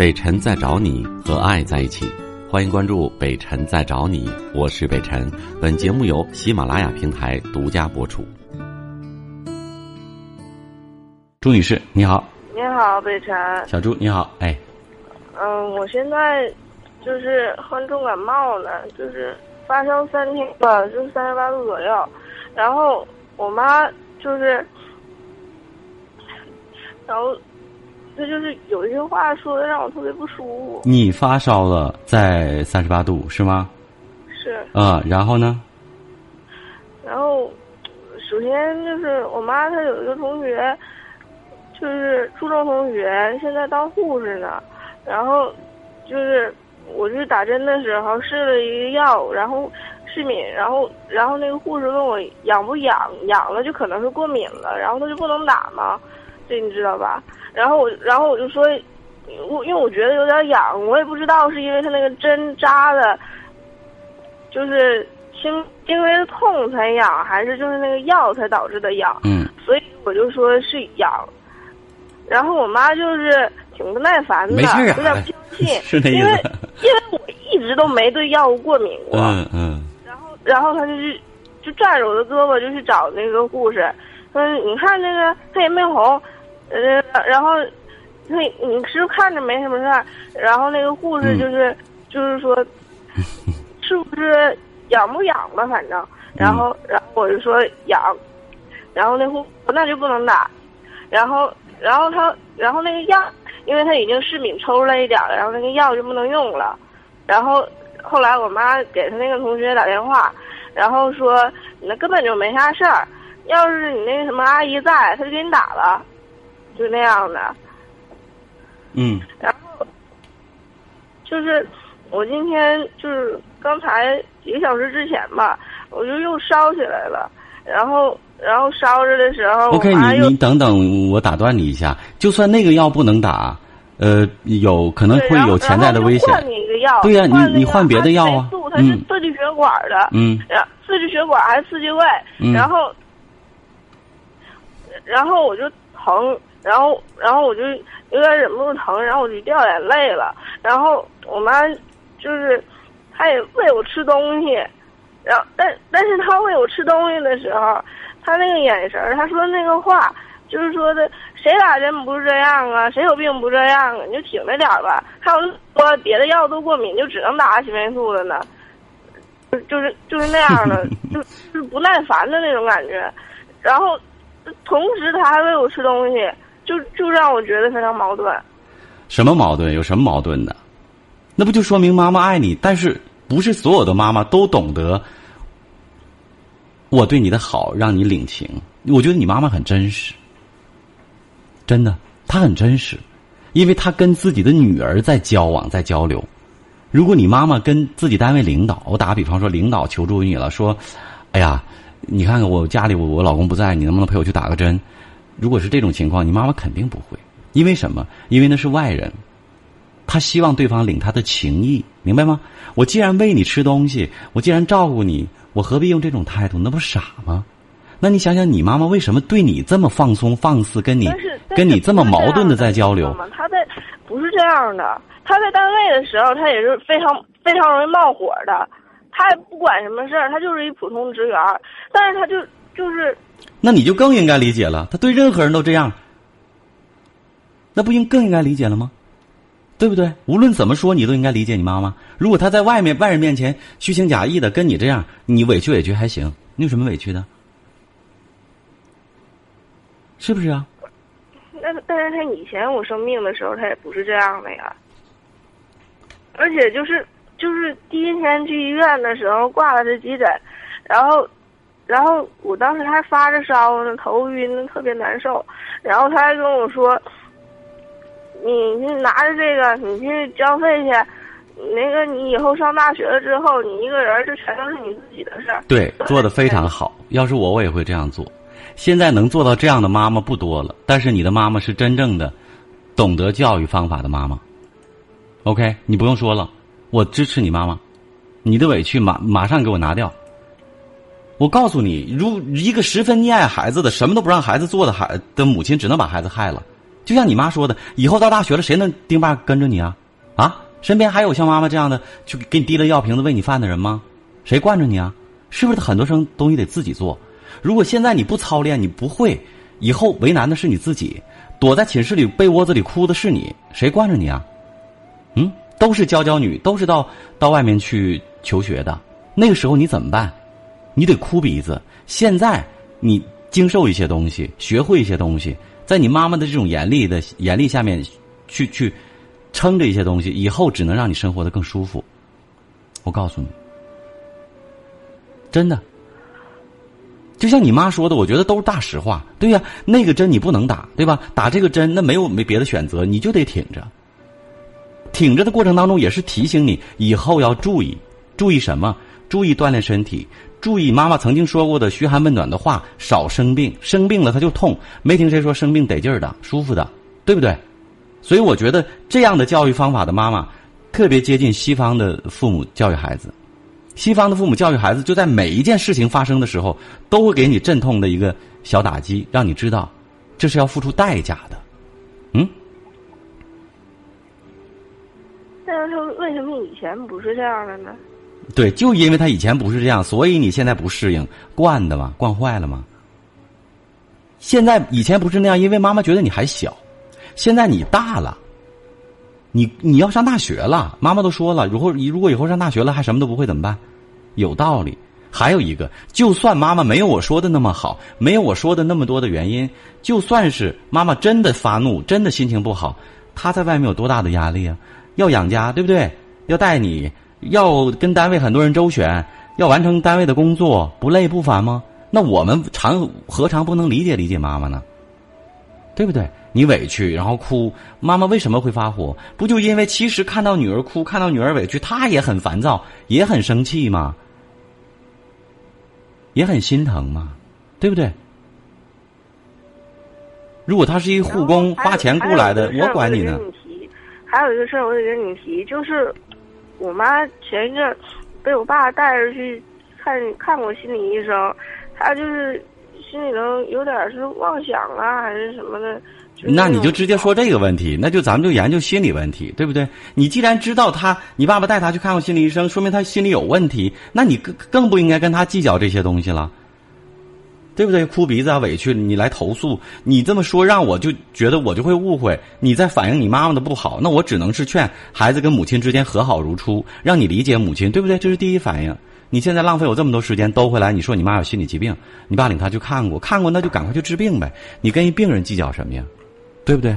北辰在找你和爱在一起，欢迎关注北辰在找你，我是北辰。本节目由喜马拉雅平台独家播出。朱女士，你好。你好，北辰。小朱，你好。哎。嗯，我现在就是患重感冒了，就是发烧三天吧，就是三十八度左右。然后我妈就是，然后她就是有一句话说的让我特别不舒服。你发烧了，在三十八度是吗？是。啊，然后呢？然后，首先就是我妈她有一个同学。就是初中同学，现在当护士呢。然后，就是我去打针的时候试了一个药，然后失敏，然后然后那个护士问我痒不痒，痒了就可能是过敏了，然后他就不能打嘛，这你知道吧？然后我然后我就说，我因为我觉得有点痒，我也不知道是因为他那个针扎的，就是轻轻微的痛才痒，还是就是那个药才导致的痒。嗯。所以我就说是痒。然后我妈就是挺不耐烦的，有点不相信，因为因为我一直都没对药物过敏过。嗯嗯。然后然后她就去就拽着我的胳膊就去找那个护士，说你看那个她也没红，呃，然后那你是不是看着没什么事儿？然后那个护士就是就是说，是不是痒不痒吧？反正，然后然后我就说痒，然后那护那就不能打，然后。然后他，然后那个药，因为他已经市敏抽出来一点了，然后那个药就不能用了。然后后来我妈给他那个同学打电话，然后说那根本就没啥事儿，要是你那个什么阿姨在，他就给你打了，就那样的。嗯。然后就是我今天就是刚才几个小时之前吧，我就又烧起来了，然后。然后烧着的时候，OK，你你等等，我打断你一下。就算那个药不能打，呃，有可能会有潜在的危险。换你一个药，对呀，你你换别的药啊。它是刺激血管的，嗯，刺激血管还是刺激胃，嗯然后，然后我就疼，然后然后我就有点忍不住疼，然后我就掉眼泪了。然后我妈就是，她也喂我吃东西，然后但但是她喂我吃东西的时候。她那个眼神她说那个话，就是说的，谁打针不是这样啊？谁有病不这样啊？你就挺着点吧。还有说别的药都过敏，就只能打青霉素的呢，就就是就是那样的，就就是不耐烦的那种感觉。然后，同时他还喂我吃东西，就就让我觉得非常矛盾。什么矛盾？有什么矛盾的？那不就说明妈妈爱你？但是不是所有的妈妈都懂得。我对你的好让你领情，我觉得你妈妈很真实，真的，她很真实，因为她跟自己的女儿在交往，在交流。如果你妈妈跟自己单位领导，我打个比方说，领导求助于你了，说：“哎呀，你看看我家里我我老公不在，你能不能陪我去打个针？”如果是这种情况，你妈妈肯定不会，因为什么？因为那是外人，他希望对方领他的情谊，明白吗？我既然喂你吃东西，我既然照顾你。我何必用这种态度？那不傻吗？那你想想，你妈妈为什么对你这么放松放肆，跟你跟你这么矛盾的在交流？他在不是这样的，他在单位的时候，他也是非常非常容易冒火的。他也不管什么事儿，他就是一普通职员，但是他就就是。那你就更应该理解了，他对任何人都这样，那不应更应该理解了吗？对不对？无论怎么说，你都应该理解你妈妈。如果她在外面外人面前虚情假意的跟你这样，你委屈委屈还行，你有什么委屈的？是不是啊？那但是他以前我生病的时候，他也不是这样的呀。而且就是就是第一天去医院的时候挂了这急诊，然后然后我当时还发着烧呢，头晕，特别难受。然后他还跟我说。你你拿着这个，你去交费去。那个，你以后上大学了之后，你一个人就全都是你自己的事儿。对，做的非常好。要是我，我也会这样做。现在能做到这样的妈妈不多了，但是你的妈妈是真正的懂得教育方法的妈妈。OK，你不用说了，我支持你妈妈。你的委屈马马上给我拿掉。我告诉你，如一个十分溺爱孩子的、什么都不让孩子做的孩的母亲，只能把孩子害了。就像你妈说的，以后到大学了，谁能丁爸跟着你啊？啊，身边还有像妈妈这样的，去给你递了药瓶子喂你饭的人吗？谁惯着你啊？是不是很多生东西得自己做？如果现在你不操练，你不会，以后为难的是你自己。躲在寝室里被窝子里哭的是你，谁惯着你啊？嗯，都是娇娇女，都是到到外面去求学的。那个时候你怎么办？你得哭鼻子。现在你经受一些东西，学会一些东西，在你妈妈的这种严厉的严厉下面，去去撑着一些东西，以后只能让你生活的更舒服。我告诉你，真的。就像你妈说的，我觉得都是大实话。对呀，那个针你不能打，对吧？打这个针，那没有没别的选择，你就得挺着。挺着的过程当中，也是提醒你以后要注意，注意什么？注意锻炼身体，注意妈妈曾经说过的嘘寒问暖的话，少生病。生病了他就痛，没听谁说生病得劲儿的、舒服的，对不对？所以我觉得这样的教育方法的妈妈，特别接近西方的父母教育孩子。西方的父母教育孩子，就在每一件事情发生的时候，都会给你阵痛的一个小打击，让你知道，这是要付出代价的。嗯？但是他为什么以前不是这样的呢？对，就因为他以前不是这样，所以你现在不适应，惯的嘛，惯坏了嘛。现在以前不是那样，因为妈妈觉得你还小，现在你大了。你你要上大学了，妈妈都说了，如果如果以后上大学了还什么都不会怎么办？有道理。还有一个，就算妈妈没有我说的那么好，没有我说的那么多的原因，就算是妈妈真的发怒，真的心情不好，她在外面有多大的压力啊？要养家，对不对？要带你，要跟单位很多人周旋，要完成单位的工作，不累不烦吗？那我们常何尝不能理解理解妈妈呢？对不对？你委屈，然后哭，妈妈为什么会发火？不就因为其实看到女儿哭，看到女儿委屈，她也很烦躁，也很生气吗？也很心疼吗？对不对？如果他是一护工，花钱雇来的，我管你呢。还有一个事儿，我得跟你提，就是我妈前一阵被我爸带着去看看过心理医生，他就是心里头有点是妄想啊，还是什么的。那你就直接说这个问题，那就咱们就研究心理问题，对不对？你既然知道他，你爸爸带他去看过心理医生，说明他心理有问题，那你更更不应该跟他计较这些东西了，对不对？哭鼻子啊，委屈，你来投诉，你这么说让我就觉得我就会误会你在反映你妈妈的不好，那我只能是劝孩子跟母亲之间和好如初，让你理解母亲，对不对？这是第一反应。你现在浪费我这么多时间兜回来，你说你妈有心理疾病，你爸领她去看过，看过那就赶快去治病呗，你跟一病人计较什么呀？对不对？